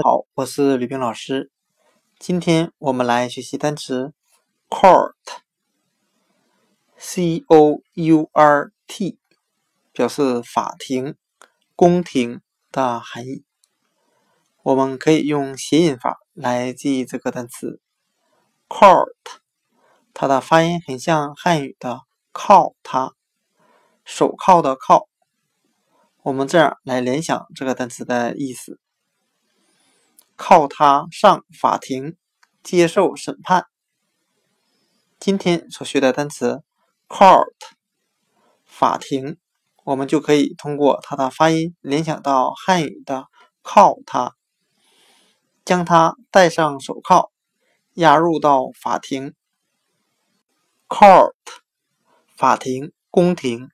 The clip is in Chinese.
好，我是吕冰老师。今天我们来学习单词 court，c o u r t，表示法庭、宫廷的含义。我们可以用谐音法来记忆这个单词 court，它的发音很像汉语的靠它，手铐的铐。我们这样来联想这个单词的意思。靠他上法庭接受审判。今天所学的单词 court 法庭，我们就可以通过它的发音联想到汉语的铐他，将他戴上手铐，押入到法庭。court 法庭宫廷。